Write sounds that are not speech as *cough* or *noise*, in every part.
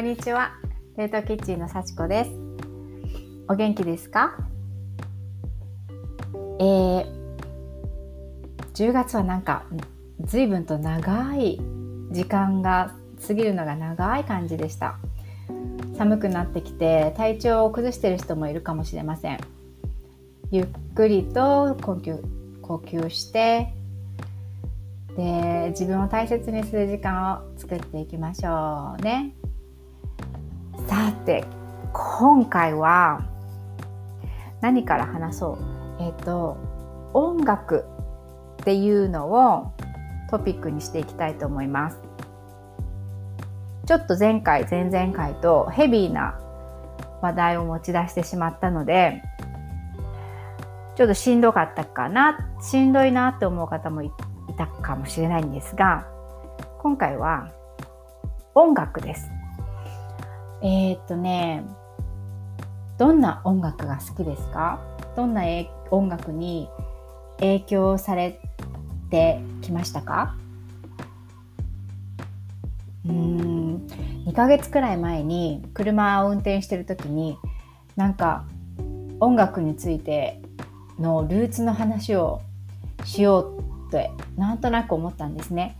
んにちは。冷凍キッチンの幸子です。お元気ですか？えー、10月はなんか随分と長い時間が過ぎるのが長い感じでした。寒くなってきて体調を崩している人もいるかもしれません。ゆっくりと呼吸呼吸してで自分を大切にする時間を作っていきましょうね。て今回は何から話そう？えっ、ー、と音楽っていうのをトピックにしていきたいと思います。ちょっと前回前々回とヘビーな話題を持ち出してしまったのでちょっとしんどかったかなしんどいなって思う方もいたかもしれないんですが今回は音楽です。えー、っとねどんな音楽が好きですか？どんな音楽に影響されてきましたか？うーん2ヶ月くらい前に車を運転してる時になんか音楽についてのルーツの話をしようってなんとなく思ったんですね。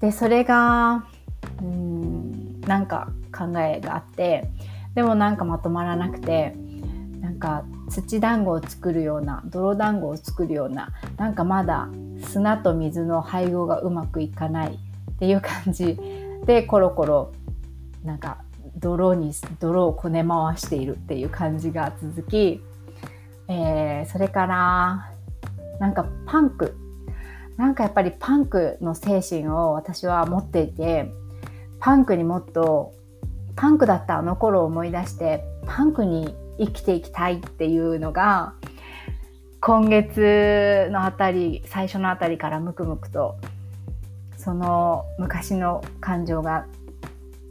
でそれがうーんなんか考えがあってでもなんかまとまらなくてなんか土団子を作るような泥団子を作るようななんかまだ砂と水の配合がうまくいかないっていう感じ。でコロコロなんか泥に泥をこね回しているっていう感じが続き、えー、それからなんかパンク。なんかやっぱりパンクの精神を私は持っていてパンクにもっとパンクだったあの頃を思い出してパンクに生きていきたいっていうのが今月のあたり最初のあたりからムクムクとその昔の感情が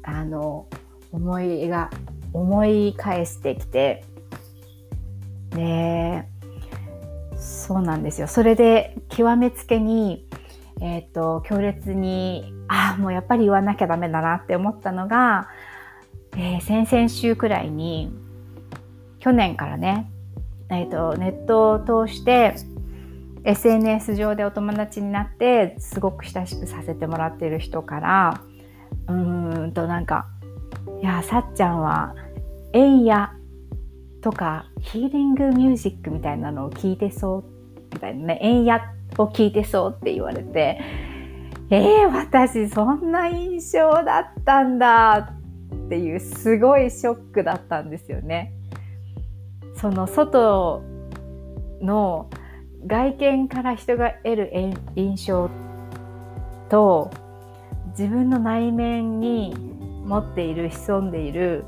あの思いが思い返してきてでそうなんですよ。それで極めつけにえっ、ー、と強烈にああもうやっぱり言わなきゃダメだなって思ったのがえー、先々週くらいに去年からね、えーと、ネットを通して SNS 上でお友達になってすごく親しくさせてもらっている人からうーんとなんか「いやさっちゃんは円やとかヒーリングミュージックみたいなのを聞いてそう」みたいなね「円やを聞いてそう」って言われて「えー、私そんな印象だったんだ」ってていうすごいショックだったんですよね。その外の外見から人が得る印象と自分の内面に持っている潜んでいる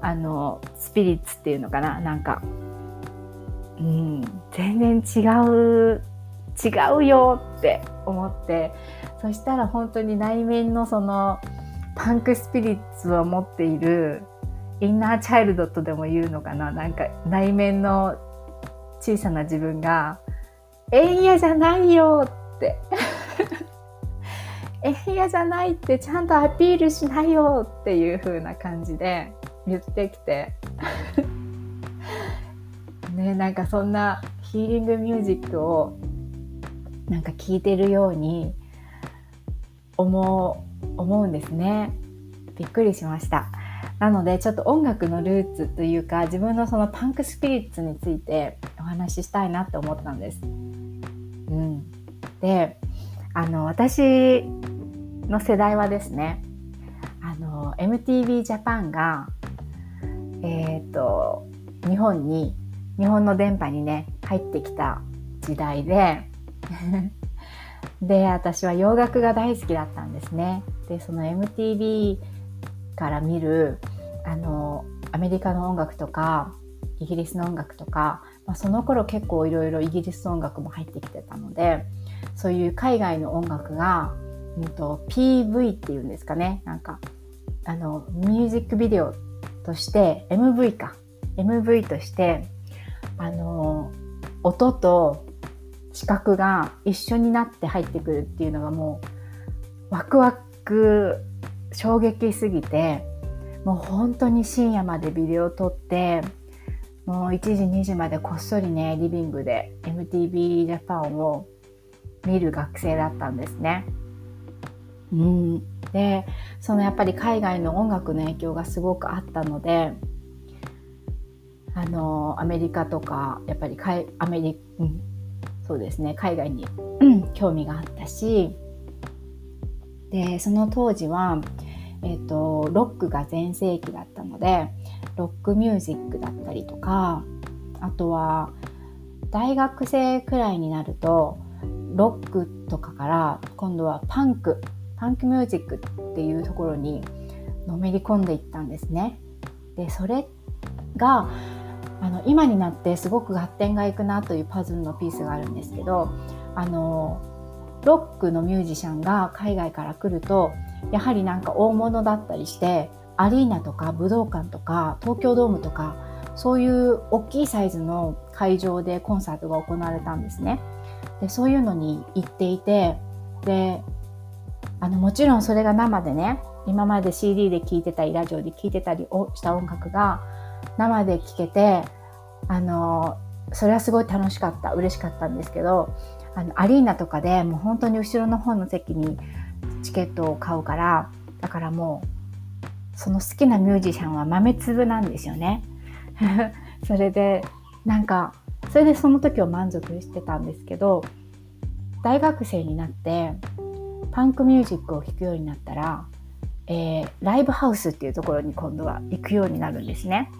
あのスピリッツっていうのかななんか、うん、全然違う違うよって思ってそしたら本当に内面のそのパンクスピリッツを持っているインナーチャイルドとでも言うのかな？なんか内面の小さな自分が「えんやじゃないよ」って「えんやじゃないってちゃんとアピールしないよ」っていう風な感じで言ってきて。*laughs* ねなんかそんなヒーリングミュージックをなんか聴いてるように思う思うんですね。びっくりしました。なのでちょっと音楽のルーツというか自分のそのパンクスピリッツについてお話ししたいなって思ったんです。うん、であの私の世代はですねあの MTV ジャパンがえっ、ー、と日本に日本の電波にね入ってきた時代で *laughs* で私は洋楽が大好きだったんですね。でその MTV から見るあのアメリカの音楽とかイギリスの音楽とか、まあ、その頃結構いろいろイギリス音楽も入ってきてたのでそういう海外の音楽が、うんと、PV っていうんですかね。なんかあのミュージックビデオとして MV か。MV としてあの音と視覚が一緒になって入ってくるっていうのがもうワクワク衝撃すぎてもう本当に深夜までビデオ撮ってもう1時2時までこっそりねリビングで MTV ジャパンを見る学生だったんですね。うん、でそのやっぱり海外の音楽の影響がすごくあったのであのアメリカとかやっぱりかいアメリ、うん、そうですね海外に、うん、興味があったしでその当時は、えーと、ロックが全盛期だったのでロックミュージックだったりとかあとは大学生くらいになるとロックとかから今度はパンクパンクミュージックっていうところにのめり込んでいったんですね。でそれがあの今になってすごく発展がいくなというパズルのピースがあるんですけどあのロックのミュージシャンが海外から来るとやはりなんか大物だったりしてアリーナとか武道館とか東京ドームとかそういう大きいサイズの会場でコンサートが行われたんですね。でそういうのに行っていてであのもちろんそれが生でね今まで CD で聴いてたりラジオで聴いてたりした音楽が生で聴けてあのそれはすごい楽しかった嬉しかったんですけどあのアリーナとかでもう本当に後ろの方の席にチケットを買うからだからもうその好きなミュージシャンは豆粒なんですよね。*laughs* それでなんかそれでその時は満足してたんですけど大学生になってパンクミュージックを聴くようになったら、えー、ライブハウスっていうところに今度は行くようになるんですね。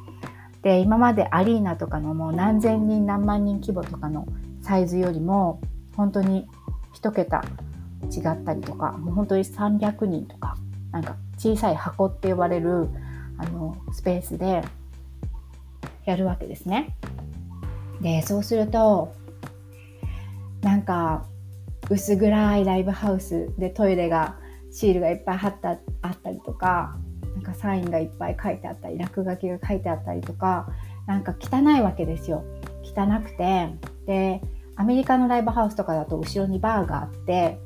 で今までアリーナとかのもう何千人何万人規模とかのサイズよりも本当に1桁違ったりとかもう本当に300人とかなんか小さい箱って呼ばれるあのスペースでやるわけですね。でそうするとなんか薄暗いライブハウスでトイレがシールがいっぱい貼ってあったりとかなんかサインがいっぱい書いてあったり落書きが書いてあったりとかなんか汚いわけですよ汚くてでアメリカのライブハウスとかだと後ろにバーがあって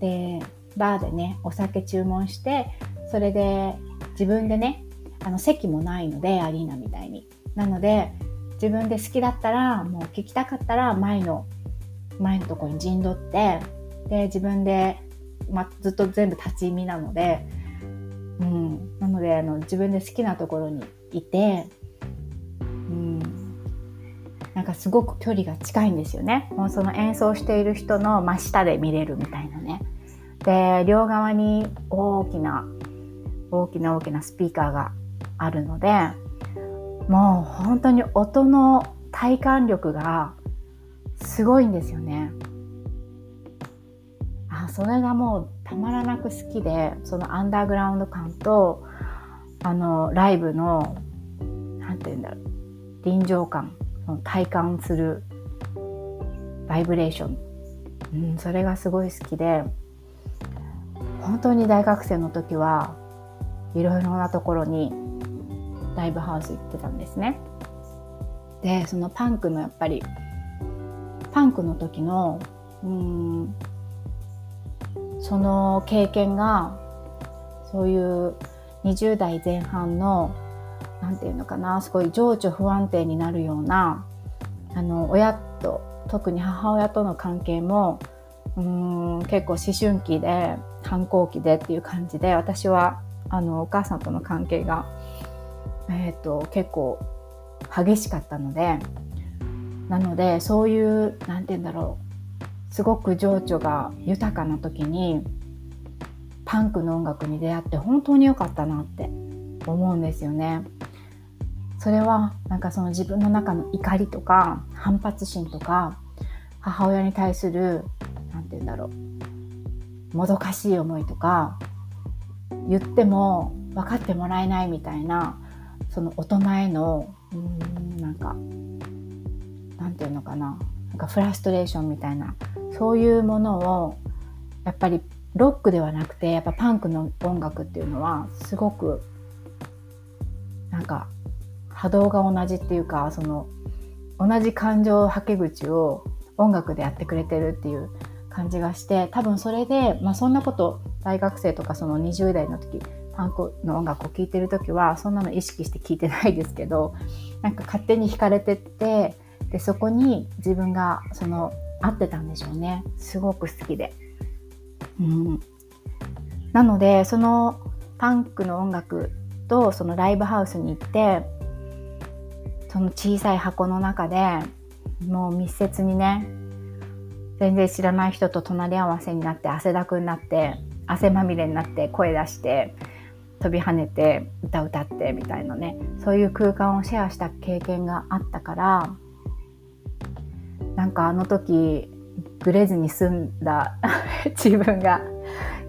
でバーでねお酒注文してそれで自分でねあの席もないのでアリーナみたいに。なので自分で好きだったらもう聞きたかったら前の前のとこに陣取ってで自分で、ま、ずっと全部立ち見なのでうん、なのであの自分で好きなところにいて、なんかすごく距離が近いんですよね。もうその演奏している人の真下で見れるみたいなね。で両側に大きな大きな大きなスピーカーがあるのでもう本当に音の体感力がすごいんですよね。あそれがもうたまらなく好きでそのアンダーグラウンド感とあのライブの何て言うんだろう臨場感。体感するバイブレーション、うん、それがすごい好きで本当に大学生の時はいろいろなところにライブハウス行ってたんですね。でそのパンクのやっぱりパンクの時のうんその経験がそういう20代前半の何て言うのかなすごい情緒不安定になるようなあの親と特に母親との関係もうーん結構思春期で反抗期でっていう感じで私はあのお母さんとの関係が、えーと、と結構激しかったのでなのでそういう何て言うんだろうすごく情緒が豊かな時にパンクの音楽に出会って本当に良かったなって思うんですよね。それはなんかその自分の中の怒りとか反発心とか母親に対する何て言うんだろうもどかしい思いとか言っても分かってもらえないみたいなその大人へのうんなんかなんていうのかななんかフラストレーションみたいなそういうものをやっぱりロックではなくてやっぱパンクの音楽っていうのはすごくなんか波動が同じっていうかその同じ感情はけ口を音楽でやってくれてるっていう感じがして多分それで、まあ、そんなこと大学生とかその20代の時パンクの音楽を聴いてる時はそんなの意識して聴いてないですけど *laughs* なんか勝手に惹かれてってでそこに自分がその合ってたんでしょうねすごく好きで。うん、なのでそのパンクの音楽とそのライブハウスに行ってその小さい箱の中でもう密接にね全然知らない人と隣り合わせになって汗だくになって汗まみれになって声出して飛び跳ねて歌歌ってみたいなねそういう空間をシェアした経験があったからなんかあの時グレずに済んだ *laughs* 自分が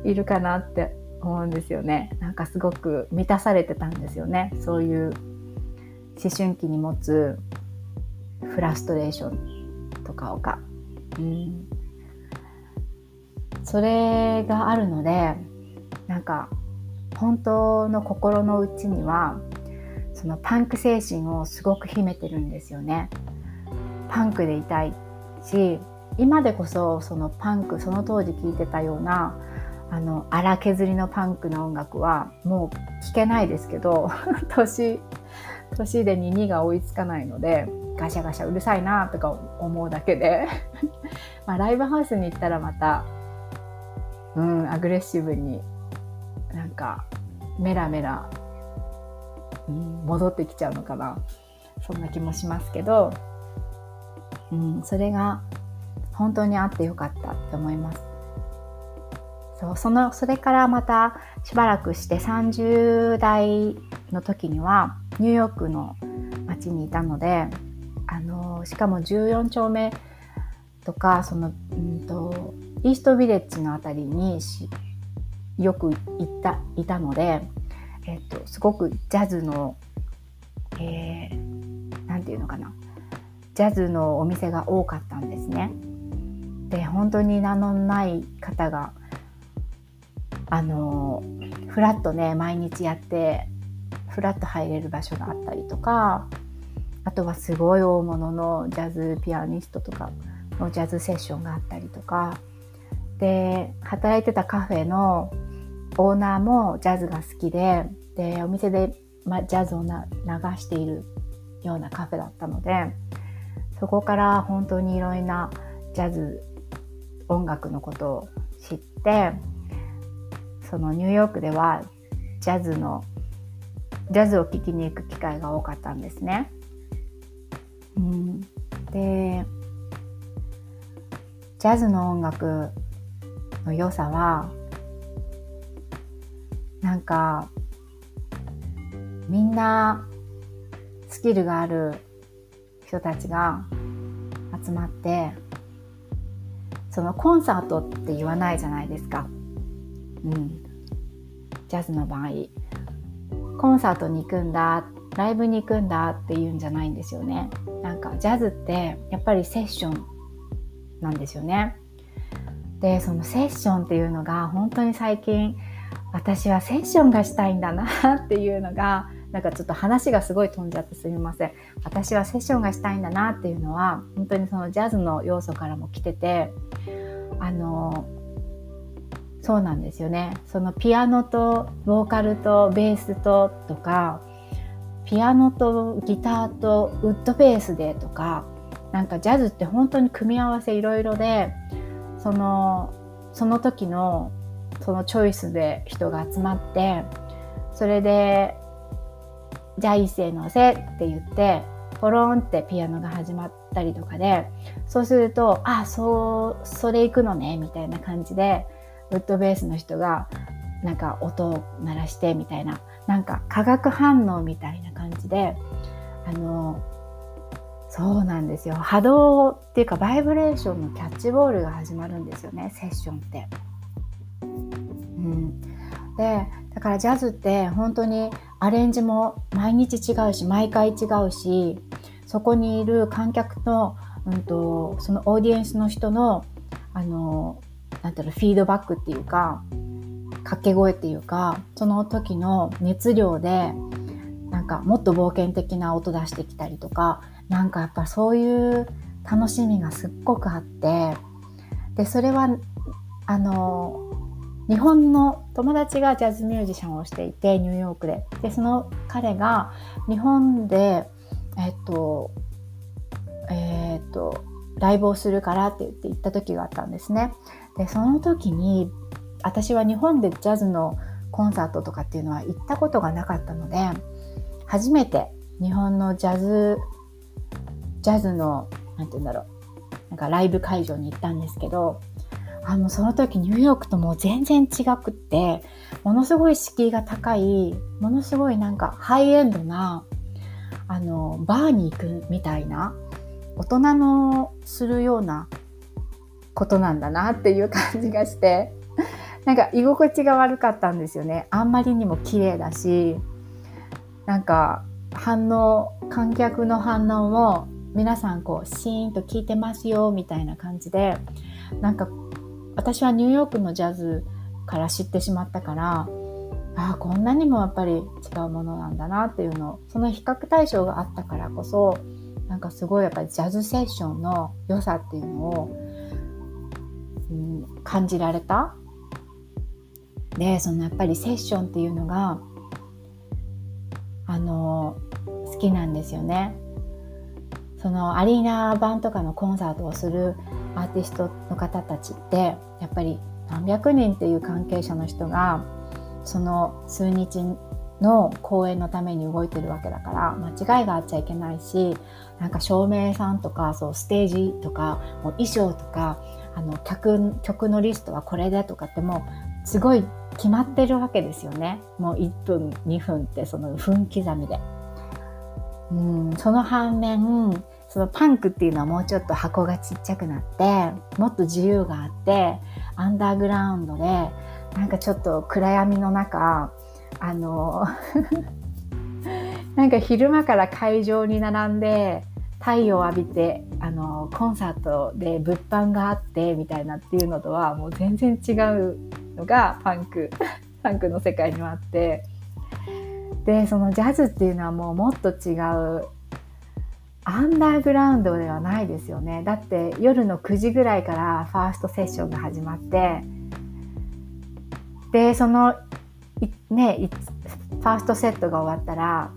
いるかなって思うんですよね。なんかすごく満たされてたんですよね。そういう思春期に持つフラストレーションとかをか、うん、それがあるのでなんか本当の心の内にはそのパンク精神をすごく秘めてるんですよね。パンクでいたいし今でこそそのパンクその当時聴いてたようなあの荒削りのパンクの音楽はもう聴けないですけど *laughs* 年年で耳が追いつかないのでガシャガシャうるさいなとか思うだけで *laughs* まあライブハウスに行ったらまたうんアグレッシブになんかメラメラ、うん、戻ってきちゃうのかなそんな気もしますけど、うん、それが本当にあってよかったって思います。そうそのそれからまたしばらくして30代の時にはニューヨークの街にいたのであのしかも14丁目とかその、うんと、イーストビレッジの辺りによく行ったいたので、えっと、すごくジャズの何、えー、て言うのかなジャズのお店が多かったんですね。で本当に名のない方があのフラットね毎日やってフラット入れる場所があったりとかあとはすごい大物のジャズピアニストとかのジャズセッションがあったりとかで働いてたカフェのオーナーもジャズが好きででお店で、ま、ジャズを流しているようなカフェだったのでそこから本当にいろいろなジャズ音楽のことを知ってそのニューヨークではジャズのジャズを聴きに行く機会が多かったんですね。うん、でジャズの音楽の良さはなんかみんなスキルがある人たちが集まってそのコンサートって言わないじゃないですか。うん。ジャズの場合。コンサートに行くんだ、ライブに行くんだって言うんじゃないんですよね。なんかジャズってやっぱりセッションなんですよね。で、そのセッションっていうのが本当に最近私はセッションがしたいんだな *laughs* っていうのがなんかちょっと話がすごい飛んじゃってすみません。私はセッションがしたいんだなっていうのは本当にそのジャズの要素からも来ててあのそうなんですよね。そのピアノとボーカルとベースととかピアノとギターとウッドベースでとかなんかジャズって本当に組み合わせいろいろでそのその時のそのチョイスで人が集まってそれでじゃあ一斉のせって言ってポロンってピアノが始まったりとかでそうするとあそうそれ行くのねみたいな感じでウッドベースの人がなんか音を鳴らしてみたいななんか化学反応みたいな感じであのそうなんですよ波動っていうかバイブレーションのキャッチボールが始まるんですよねセッションって。うん、でだからジャズって本当にアレンジも毎日違うし毎回違うしそこにいる観客と,、うんと、そのオーディエンスの人のあのなんていうのフィードバックっていうか掛け声っていうかその時の熱量でなんかもっと冒険的な音出してきたりとかなんかやっぱそういう楽しみがすっごくあってでそれはあの日本の友達がジャズミュージシャンをしていてニューヨークで。でその彼が日本でえっとえっとライブをするからって言って行った時があったんですね。でその時に私は日本でジャズのコンサートとかっていうのは行ったことがなかったので初めて日本のジャズジャズの何て言うんだろうなんかライブ会場に行ったんですけどあのその時ニューヨークともう全然違くってものすごい敷居が高いものすごいなんかハイエンドなあのバーに行くみたいな大人のするようなことなんだなっていう感じがしてなんか居心地が悪かったんですよね。あんまりにも綺麗だしなんか反応観客の反応も皆さんこうシーンと聞いてますよみたいな感じでなんか私はニューヨークのジャズから知ってしまったからああこんなにもやっぱり違うものなんだなっていうのその比較対象があったからこそなんかすごいやっぱりジャズセッションの良さっていうのを、感じられた？でそのやっぱりセッションっていうのがあの好きなんですよね。そのアリーナ版とかのコンサートをするアーティストの方たちってやっぱり何百人っていう関係者の人がその数日の公演のために動いてるわけだから間違いがあっちゃいけないしなんか照明さんとかそうステージとかもう衣装とかあの曲曲のリストはこれでとかってもうすごい決まってるわけですよねもう1分2分ってその分刻みで。うんその反面そのパンクっていうのはもうちょっと箱がちっちゃくなってもっと自由があってアンダーグラウンドでなんかちょっと暗闇の中あの *laughs* なんか昼間から会場に並んで太陽を浴びてあのコンサートで物販があってみたいなっていうのとはもう全然違うのがパンク *laughs* パンクの世界にはあって。でそのジャズっていうのはもうもっと違うアンダーグラウンドではないですよね。だって夜の9時ぐらいからファーストセッションが始まってでそのねファーストセットが終わったら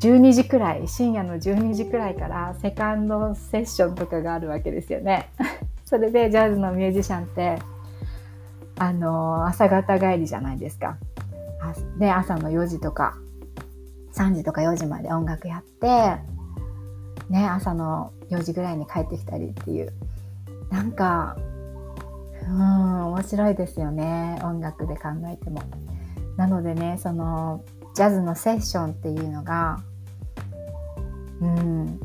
12時くらい深夜の12時くらいからセカンドセッションとかがあるわけですよね。*laughs* それでジャズのミュージシャンってあの朝方帰りじゃないですか。で朝の4時とか3時とか4時まで音楽やってね、朝の4時ぐらいに帰ってきたりっていう。なんか、うん、面白いですよね。音楽で考えても。なのでね、その、ジャズのセッションっていうのが、うん、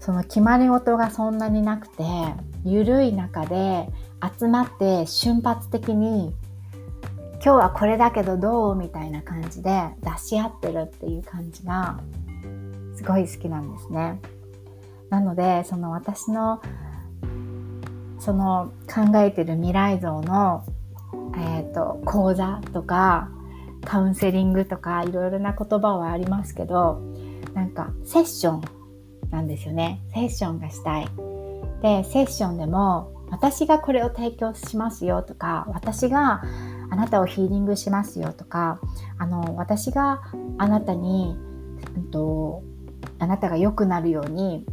その決まり事がそんなになくて、ゆるい中で集まって瞬発的に今日はこれだけどどう？みたいな感じで出し合ってるっていう感じがすごい好きなんですね。なのでその私のその考えてる未来像の、えーと、講座とかカウンセリングとかいろいろな言葉はありますけどなんかセッションなんですよね。セッションがしたい。でセッションでも私がこれを提供しますよとか私があなたをヒーリングしますよとかあの私があなたに、うんとあなたが良くなるように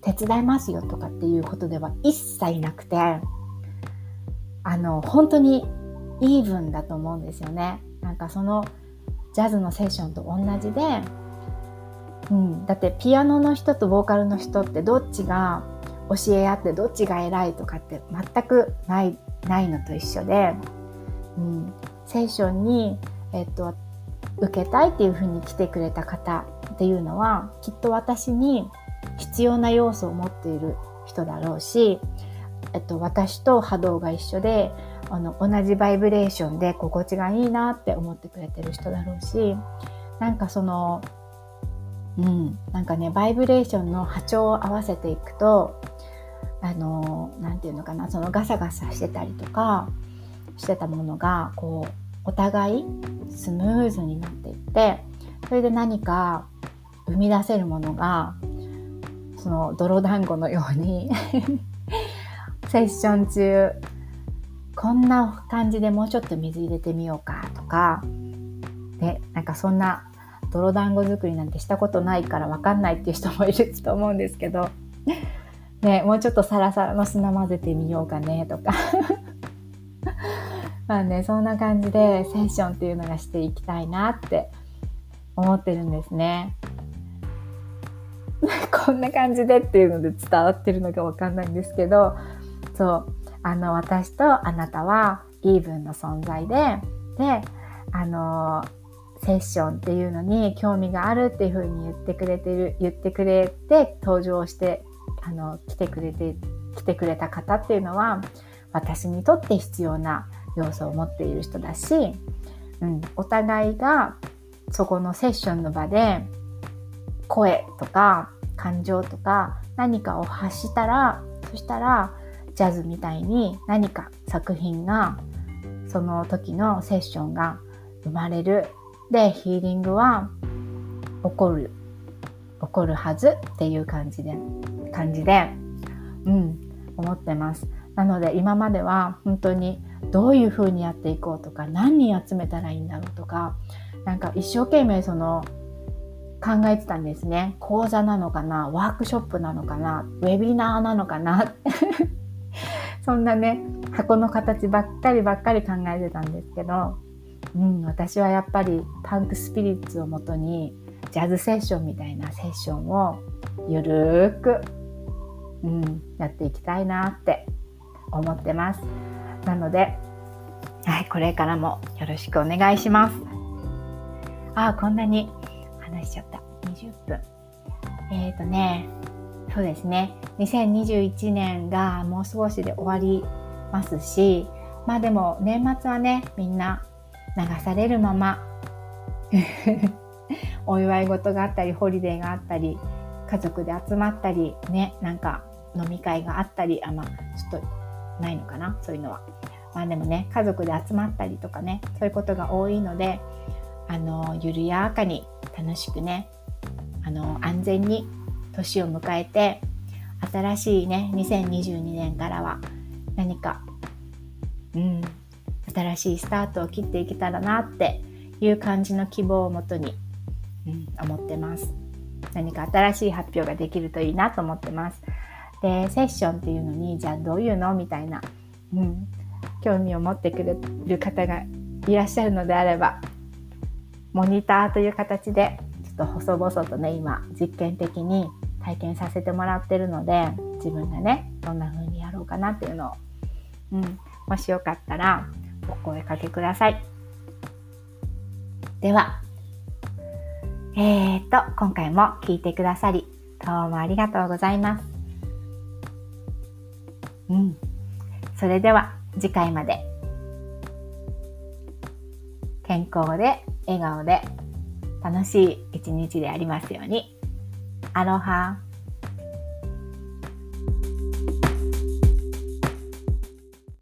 手伝いますよとかっていうことでは一切なくてあの本当にイーブンだと思うんですよね。なんかそのジャズのセッションと同じで、うん、だってピアノの人とボーカルの人ってどっちが教え合ってどっちが偉いとかって全くないないのと一緒で、うん、セッションに、えっと、受けたいっていうふうに来てくれた方っていうのはきっと私に必要な要素を持っている人だろうし、えっと、私と波動が一緒であの同じバイブレーションで心地がいいなって思ってくれてる人だろうしなんかそのうん。なんかねバイブレーションの波長を合わせていくとあの何て言うのかなそのガサガサしてたりとかしてたものがこうお互いスムーズになっていってそれで何か生み出せるものがその泥団子のように *laughs* セッション中こんな感じでもうちょっと水入れてみようかとか、ね、なんかそんな泥団子作りなんてしたことないから分かんないっていう人もいると思うんですけど、ね、もうちょっとサラサラの砂混ぜてみようかねとか。*laughs* まあねそんな感じでセッションっていうのがしていきたいなって思ってるんですね。*laughs* こんな感じでっていうので伝わってるのかわかんないんですけど。そうあの私とあなたはイーブンの存在でであのセッションっていうのに興味があるっていうふうに言ってくれてる言ってくれて登場してあの来てくれて来てくれた方っていうのは私にとって必要な要素を持っている人だし、うん、お互いがそこのセッションの場で声とか感情とか何かを発したらそしたらジャズみたいに何か作品がその時のセッションが生まれるでヒーリングは起こる起こるはずっていう感じで感じでうん思ってます。なので今までは本当にどういう風にやっていこうとか何人集めたらいいんだろうとかなんか一生懸命その考えてたんですね。講座なのかなワークショップなのかなウェビナーなのかな *laughs* そんなね箱の形ばっかりばっかり考えてたんですけど、うん、私はやっぱりパンクスピリッツをもとにジャズセッションみたいなセッションをゆるーく、うん、やっていきたいなって思ってます。なので、はい、これからもよろしくお願いします。ああ、こんなに話しちゃった。20分。えっ、ー、とね、そうですね。2021年がもう少しで終わりますし、まあでも年末はね、みんな流されるまま *laughs* お祝い事があったり、ホリデーがあったり、家族で集まったり、ね、なんか飲み会があったり、あ、まあ、ちょっとないのかな、そういうのは。まあでもね、家族で集まったりとかね、そういうことが多いので、あの、緩やかに楽しくね、あの、安全に年を迎えて、新しいね、2022年からは何か、うん、新しいスタートを切っていけたらなっていう感じの希望をもとに、うん、思ってます。何か新しい発表ができるといいなと思ってます。で、セッションっていうのに、じゃあどういうのみたいな、うん、興味を持ってくれる方がいらっしゃるのであれば、モニターという形で、ちょっと細々とね、今、実験的に体験させてもらってるので、自分がね、どんな風にやろうかなっていうのを、うん、もしよかったら、お声かけください。では、えーと、今回も聞いてくださり、どうもありがとうございます。うん。それでは、次回まで。健康で、笑顔で、楽しい一日でありますように。アロハ。